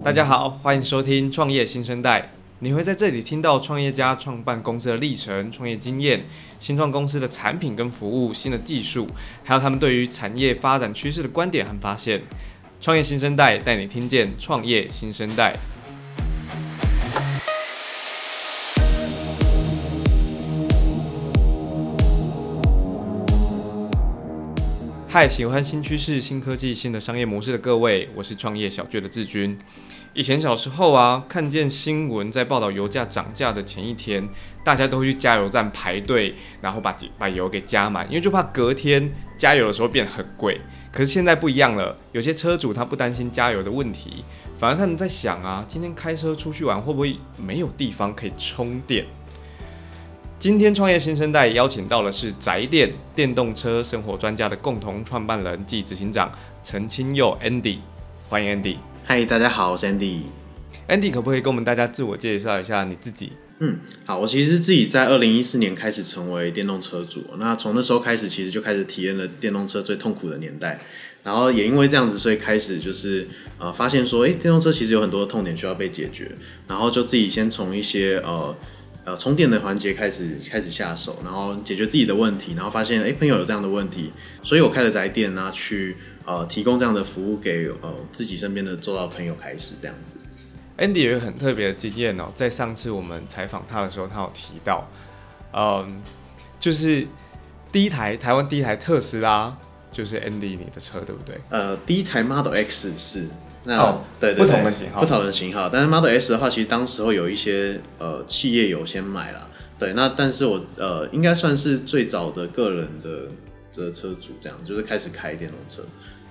大家好，欢迎收听创业新生代。你会在这里听到创业家创办公司的历程、创业经验、新创公司的产品跟服务、新的技术，还有他们对于产业发展趋势的观点和发现。创业新生代带你听见创业新生代。嗨，喜欢新趋势、新科技、新的商业模式的各位，我是创业小聚的志军。以前小时候啊，看见新闻在报道油价涨价的前一天，大家都会去加油站排队，然后把把油给加满，因为就怕隔天加油的时候变很贵。可是现在不一样了，有些车主他不担心加油的问题，反而他们在想啊，今天开车出去玩会不会没有地方可以充电？今天创业新生代邀请到的是宅电电动车生活专家的共同创办人暨执行长陈清佑 Andy，欢迎 Andy。嗨，大家好，我是 Andy。Andy 可不可以跟我们大家自我介绍一下你自己？嗯，好，我其实自己在二零一四年开始成为电动车主，那从那时候开始，其实就开始体验了电动车最痛苦的年代。然后也因为这样子，所以开始就是呃发现说，哎，电动车其实有很多的痛点需要被解决。然后就自己先从一些呃呃充电的环节开始开始下手，然后解决自己的问题。然后发现，哎，朋友有这样的问题，所以我开了宅店啊去。呃，提供这样的服务给呃自己身边的周到朋友开始这样子。Andy 有一个很特别的经验哦，在上次我们采访他的时候，他有提到，嗯，就是第一台台湾第一台特斯拉就是 Andy 你的车，对不对？呃，第一台 Model X 是那、哦、对，对，对，不同的型号，不同的型号。但是 Model S 的话，其实当时候有一些呃企业有先买了，对，那但是我呃应该算是最早的个人的这车主，这样就是开始开电动车。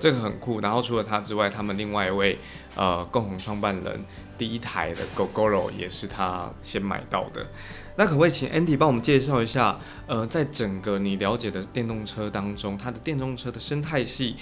这个很酷，然后除了他之外，他们另外一位呃共同创办人第一台的 Gogoro 也是他先买到的。那可不可以请 Andy 帮我们介绍一下？呃，在整个你了解的电动车当中，它的电动车的生态系，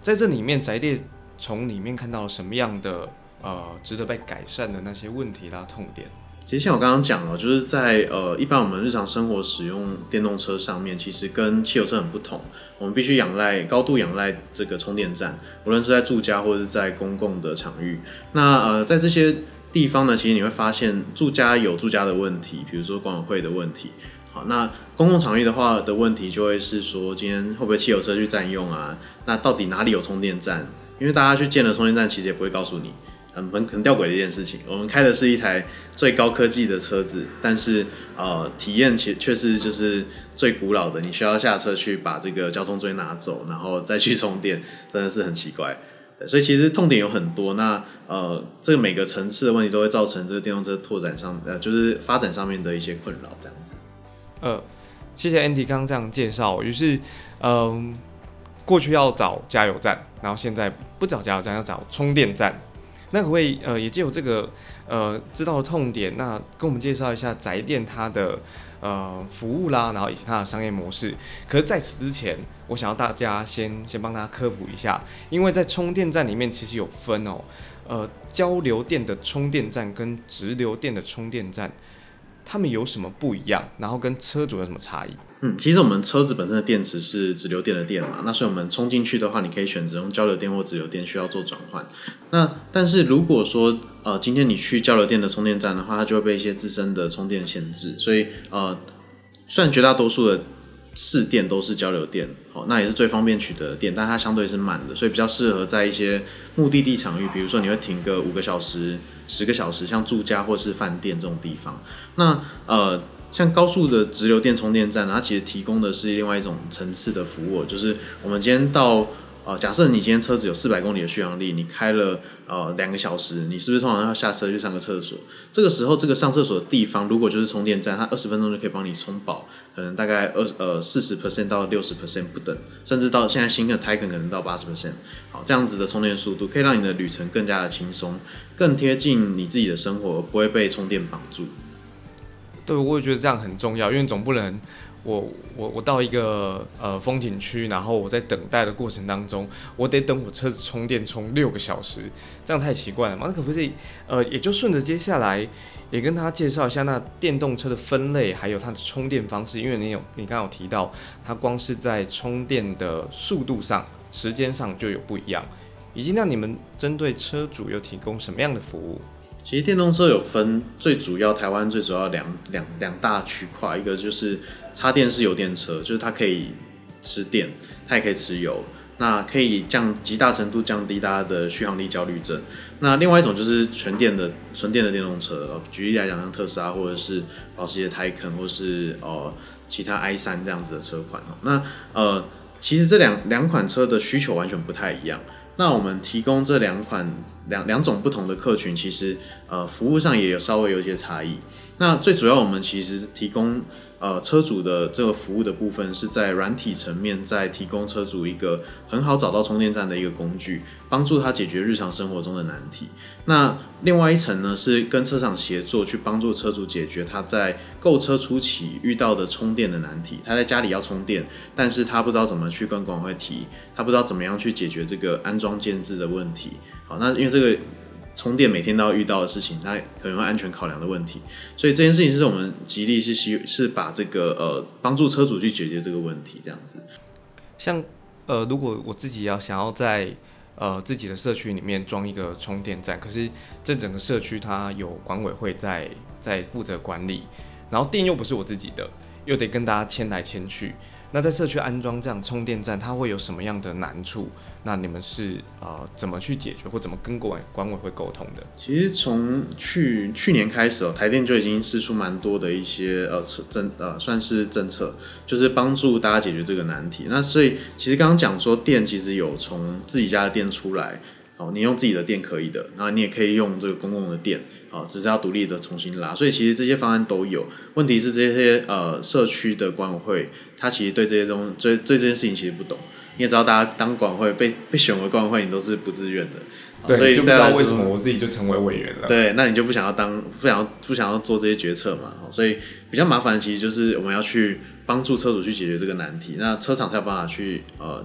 在这里面宅电从里面看到了什么样的呃值得被改善的那些问题啦、痛点？其实像我刚刚讲了，就是在呃一般我们日常生活使用电动车上面，其实跟汽油车很不同。我们必须仰赖高度仰赖这个充电站，无论是在住家或者是在公共的场域。那呃在这些地方呢，其实你会发现住家有住家的问题，比如说管委会的问题。好，那公共场域的话的问题就会是说，今天会不会汽油车去占用啊？那到底哪里有充电站？因为大家去建了充电站，其实也不会告诉你。很很很吊诡的一件事情，我们开的是一台最高科技的车子，但是呃，体验却却是就是最古老的，你需要下车去把这个交通锥拿走，然后再去充电，真的是很奇怪。所以其实痛点有很多，那呃，这个每个层次的问题都会造成这个电动车拓展上呃，就是发展上面的一些困扰，这样子。呃，谢谢 Andy 刚刚这样介绍，于是嗯、过去要找加油站，然后现在不找加油站，要找充电站。那可不可以呃，也借由这个呃知道的痛点，那跟我们介绍一下宅电它的呃服务啦，然后以及它的商业模式。可是在此之前，我想要大家先先帮大家科普一下，因为在充电站里面其实有分哦，呃交流电的充电站跟直流电的充电站。它们有什么不一样？然后跟车主有什么差异？嗯，其实我们车子本身的电池是直流电的电嘛，那所以我们充进去的话，你可以选择用交流电或直流电，需要做转换。那但是如果说呃今天你去交流电的充电站的话，它就会被一些自身的充电限制，所以呃虽然绝大多数的市电都是交流电，好，那也是最方便取得的电，但它相对是慢的，所以比较适合在一些目的地场域，比如说你会停个五个小时、十个小时，像住家或是饭店这种地方。那呃，像高速的直流电充电站，它其实提供的是另外一种层次的服务，就是我们今天到。呃，假设你今天车子有四百公里的续航力，你开了呃两个小时，你是不是通常要下车去上个厕所？这个时候，这个上厕所的地方如果就是充电站，它二十分钟就可以帮你充饱，可能大概二呃四十 percent 到六十 percent 不等，甚至到现在新的 Taycan 可能到八十 percent。好，这样子的充电速度可以让你的旅程更加的轻松，更贴近你自己的生活，不会被充电绑住。对，我也觉得这样很重要，因为总不能。我我我到一个呃风景区，然后我在等待的过程当中，我得等我车子充电充六个小时，这样太奇怪了嘛？那可不可以呃，也就顺着接下来也跟大家介绍一下那电动车的分类，还有它的充电方式，因为你有你刚刚有提到，它光是在充电的速度上、时间上就有不一样。以及那你们针对车主有提供什么样的服务？其实电动车有分最主要，台湾最主要两两两大区块，一个就是插电式油电车，就是它可以吃电，它也可以吃油，那可以降极大程度降低大家的续航力焦虑症。那另外一种就是全电的纯电的电动车，举例来讲，像特斯拉或者是保时捷 Taycan 或是呃其他 i 三这样子的车款哦。那呃，其实这两两款车的需求完全不太一样。那我们提供这两款两两种不同的客群，其实呃服务上也有稍微有一些差异。那最主要我们其实提供。呃，车主的这个服务的部分是在软体层面，在提供车主一个很好找到充电站的一个工具，帮助他解决日常生活中的难题。那另外一层呢，是跟车厂协作，去帮助车主解决他在购车初期遇到的充电的难题。他在家里要充电，但是他不知道怎么去跟管委会提，他不知道怎么样去解决这个安装建置的问题。好，那因为这个。充电每天都要遇到的事情，它可能会安全考量的问题，所以这件事情是我们极力是希是把这个呃帮助车主去解决这个问题这样子。像呃如果我自己要想要在呃自己的社区里面装一个充电站，可是这整个社区它有管委会在在负责管理，然后电又不是我自己的，又得跟大家牵来牵去。那在社区安装这样充电站，它会有什么样的难处？那你们是呃怎么去解决，或怎么跟管管委会沟通的？其实从去去年开始哦，台电就已经试出蛮多的一些呃政呃算是政策，就是帮助大家解决这个难题。那所以其实刚刚讲说电其实有从自己家的电出来。哦，你用自己的电可以的，然后你也可以用这个公共的电，哦，只是要独立的重新拉。所以其实这些方案都有。问题是这些呃社区的管委会，他其实对这些东西，对对这件事情其实不懂。你也知道，大家当管委会被被选为管委会，你都是不自愿的。对，所以就不知道为什么我自己就成为委员了。对，那你就不想要当，不想要不想要做这些决策嘛？所以比较麻烦的其实就是我们要去帮助车主去解决这个难题，那车厂才有办法去呃。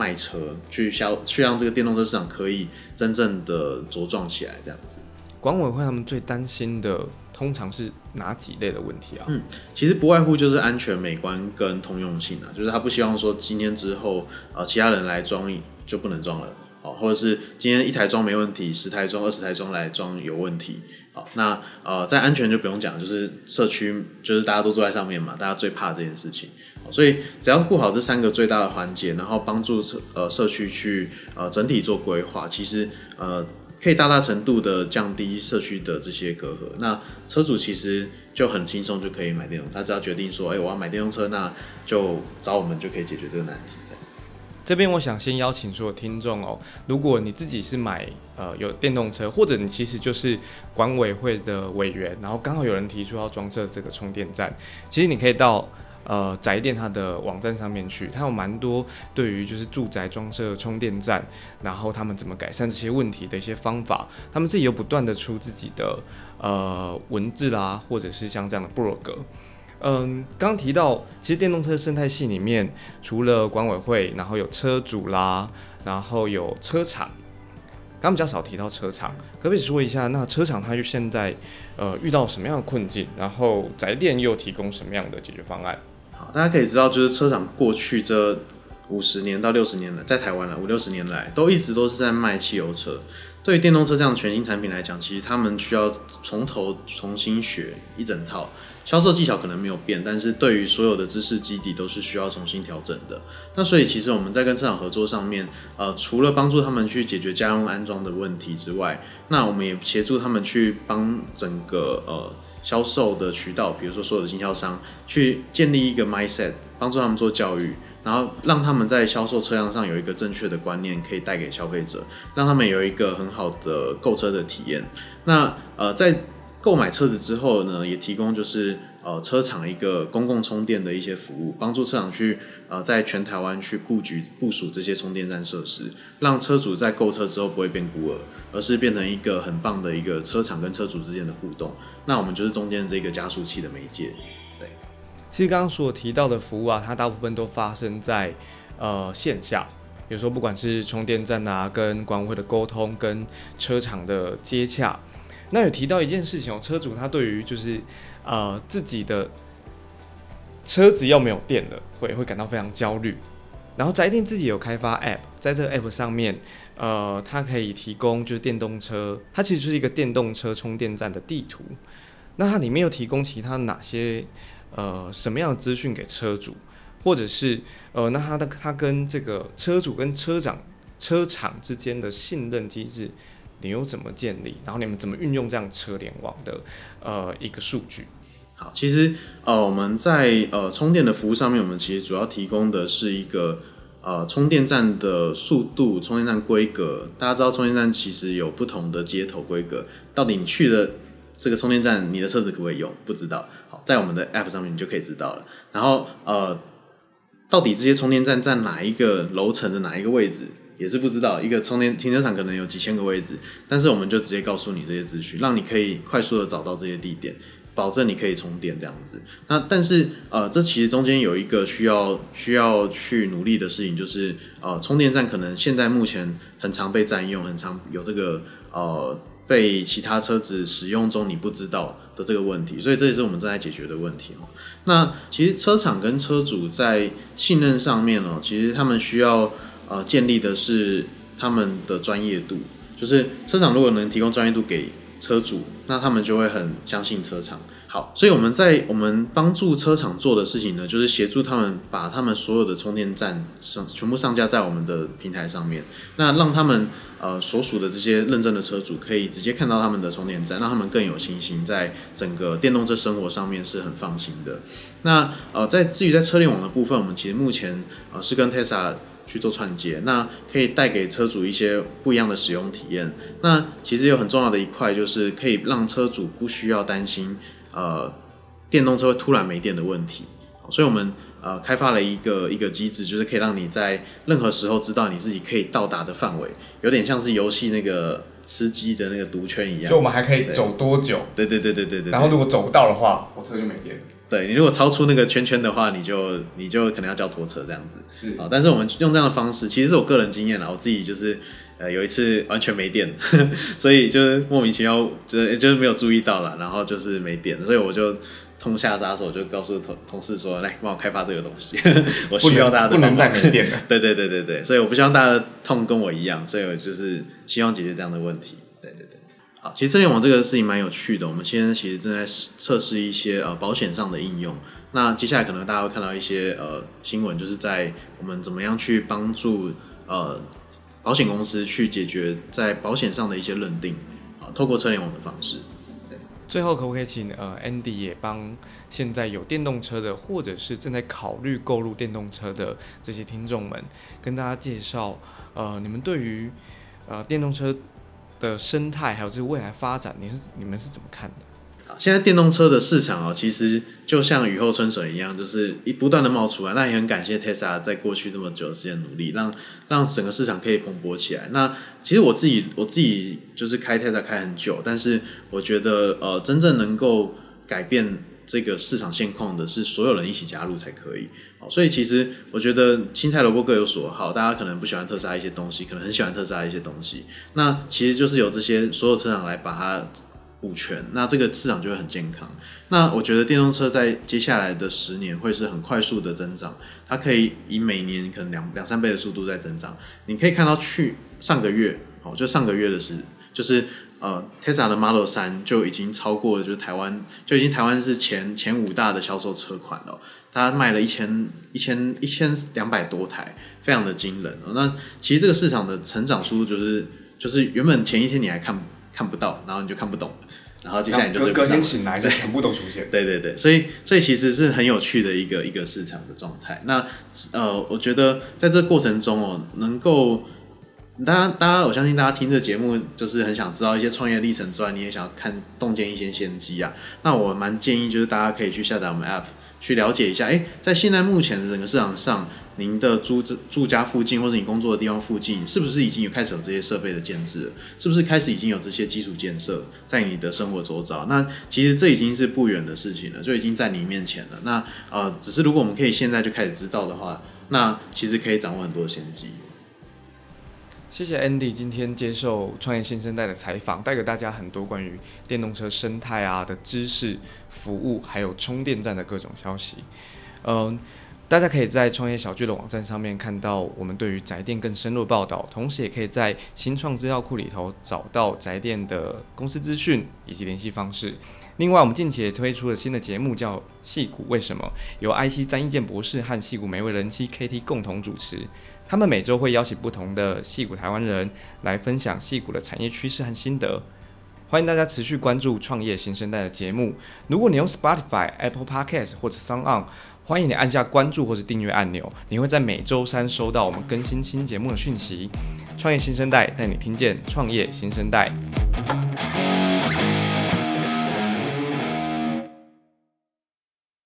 卖车去销，去让这个电动车市场可以真正的茁壮起来，这样子。管委会他们最担心的通常是哪几类的问题啊？嗯，其实不外乎就是安全、美观跟通用性啊，就是他不希望说今天之后呃其他人来装就不能装了。好，或者是今天一台装没问题，十台装、二十台装来装有问题。好，那呃，在安全就不用讲，就是社区就是大家都坐在上面嘛，大家最怕这件事情。所以只要顾好这三个最大的环节，然后帮助社呃社区去呃整体做规划，其实呃可以大大程度的降低社区的这些隔阂。那车主其实就很轻松就可以买电动，他只要决定说，哎、我要买电动车，那就找我们就可以解决这个难题。这边我想先邀请所有听众哦，如果你自己是买呃有电动车，或者你其实就是管委会的委员，然后刚好有人提出要装设这个充电站，其实你可以到呃宅电它的网站上面去，它有蛮多对于就是住宅装设充电站，然后他们怎么改善这些问题的一些方法，他们自己有不断的出自己的呃文字啦，或者是像这样的部落格。嗯，刚提到，其实电动车生态系里面，除了管委会，然后有车主啦，然后有车厂，刚比较少提到车厂，可不可以说一下，那车厂它就现在呃遇到什么样的困境，然后宅电又提供什么样的解决方案？好，大家可以知道，就是车厂过去这五十年到六十年了，在台湾了五六十年来，都一直都是在卖汽油车。对于电动车这样的全新产品来讲，其实他们需要从头重新学一整套。销售技巧可能没有变，但是对于所有的知识基底都是需要重新调整的。那所以其实我们在跟车厂合作上面，呃，除了帮助他们去解决家用安装的问题之外，那我们也协助他们去帮整个呃销售的渠道，比如说所有的经销商，去建立一个 mindset，帮助他们做教育，然后让他们在销售车辆上有一个正确的观念，可以带给消费者，让他们有一个很好的购车的体验。那呃在购买车子之后呢，也提供就是呃车厂一个公共充电的一些服务，帮助车厂去呃在全台湾去布局部署这些充电站设施，让车主在购车之后不会变孤儿，而是变成一个很棒的一个车厂跟车主之间的互动。那我们就是中间这个加速器的媒介。其实刚刚所提到的服务啊，它大部分都发生在呃线下，有时候不管是充电站啊，跟管委会的沟通，跟车厂的接洽。那有提到一件事情哦，车主他对于就是，呃，自己的车子要没有电了，会会感到非常焦虑。然后宅电自己有开发 App，在这个 App 上面，呃，它可以提供就是电动车，它其实就是一个电动车充电站的地图。那它里面又提供其他哪些呃什么样的资讯给车主，或者是呃那他的他跟这个车主跟车长车厂之间的信任机制，你又怎么建立？然后你们怎么运用这样车联网的呃一个数据？好，其实呃我们在呃充电的服务上面，我们其实主要提供的是一个。呃，充电站的速度、充电站规格，大家知道充电站其实有不同的接头规格。到底你去的这个充电站，你的车子可不可以用？不知道。好，在我们的 App 上面你就可以知道了。然后呃，到底这些充电站在哪一个楼层的哪一个位置，也是不知道。一个充电停车场可能有几千个位置，但是我们就直接告诉你这些资讯，让你可以快速的找到这些地点。保证你可以充电这样子，那但是呃，这其实中间有一个需要需要去努力的事情，就是呃，充电站可能现在目前很常被占用，很常有这个呃被其他车子使用中你不知道的这个问题，所以这也是我们正在解决的问题哦。那其实车厂跟车主在信任上面哦，其实他们需要呃建立的是他们的专业度，就是车厂如果能提供专业度给车主，那他们就会很相信车厂。好，所以我们在我们帮助车厂做的事情呢，就是协助他们把他们所有的充电站上全部上架在我们的平台上面。那让他们呃所属的这些认证的车主可以直接看到他们的充电站，让他们更有信心，在整个电动车生活上面是很放心的。那呃，在至于在车联网的部分，我们其实目前呃是跟 Tesla。去做串接，那可以带给车主一些不一样的使用体验。那其实有很重要的一块，就是可以让车主不需要担心，呃，电动车会突然没电的问题。所以我们呃开发了一个一个机制，就是可以让你在任何时候知道你自己可以到达的范围，有点像是游戏那个吃鸡的那个毒圈一样。就我们还可以走多久？对对对对对对。然后如果走不到的话，我车就没电。对，你如果超出那个圈圈的话，你就你就可能要叫拖车这样子。是啊，但是我们用这样的方式，其实是我个人经验啦。我自己就是呃有一次完全没电，呵 呵所以就是莫名其妙，就是就是没有注意到啦，然后就是没电，所以我就痛下杀手，就告诉同同事说，来帮我开发这个东西，我需要大家的不能再没电了。对对对对对，所以我不希望大家的痛跟我一样，所以我就是希望解决这样的问题。好，其实车联网这个事情蛮有趣的。我们现在其实正在测试一些呃保险上的应用。那接下来可能大家会看到一些呃新闻，就是在我们怎么样去帮助呃保险公司去解决在保险上的一些认定啊，透过车联网的方式。最后可不可以请呃 Andy 也帮现在有电动车的，或者是正在考虑购入电动车的这些听众们，跟大家介绍呃你们对于呃电动车的生态还有这个未来发展，你是你们是怎么看的？好，现在电动车的市场哦，其实就像雨后春笋一样，就是一不断的冒出来。那也很感谢 Tesla 在过去这么久的时间努力，让让整个市场可以蓬勃起来。那其实我自己我自己就是开 Tesla 开很久，但是我觉得呃，真正能够改变。这个市场现况的是所有人一起加入才可以，好所以其实我觉得青菜萝卜各有所好，大家可能不喜欢特斯拉一些东西，可能很喜欢特斯拉一些东西，那其实就是由这些所有车厂来把它补全，那这个市场就会很健康。那我觉得电动车在接下来的十年会是很快速的增长，它可以以每年可能两两三倍的速度在增长。你可以看到去上个月，哦，就上个月的事，就是。呃，Tesla 的 Model 三就已经超过了，就是台湾就已经台湾是前前五大的销售车款了，它卖了一千一千一千两百多台，非常的惊人哦。那其实这个市场的成长速度就是就是原本前一天你还看看不到，然后你就看不懂，然后接下来你就隔天醒来就全部都出现。对对对，所以所以其实是很有趣的一个一个市场的状态。那呃，我觉得在这个过程中哦，能够。大家，大家，我相信大家听这节目，就是很想知道一些创业历程之外，你也想要看洞见一些先机啊。那我蛮建议，就是大家可以去下载我们 App，去了解一下。诶，在现在目前的整个市场上，您的住住家附近或者你工作的地方附近，是不是已经有开始有这些设备的建置？是不是开始已经有这些基础建设在你的生活周遭？那其实这已经是不远的事情了，就已经在你面前了。那呃，只是如果我们可以现在就开始知道的话，那其实可以掌握很多先机。谢谢 Andy 今天接受创业新生代的采访，带给大家很多关于电动车生态啊的知识、服务，还有充电站的各种消息。嗯，大家可以在创业小聚的网站上面看到我们对于宅电更深入报道，同时也可以在新创资料库里头找到宅电的公司资讯以及联系方式。另外，我们近期也推出了新的节目，叫《矽谷为什么》，由 IC 詹益健博士和矽谷每位人妻 KT 共同主持。他们每周会邀请不同的矽谷台湾人来分享矽谷的产业趋势和心得。欢迎大家持续关注创业新生代的节目。如果你用 Spotify、Apple Podcast 或者 SoundOn，欢迎你按下关注或是订阅按钮，你会在每周三收到我们更新新节目的讯息。创业新生代带你听见创业新生代。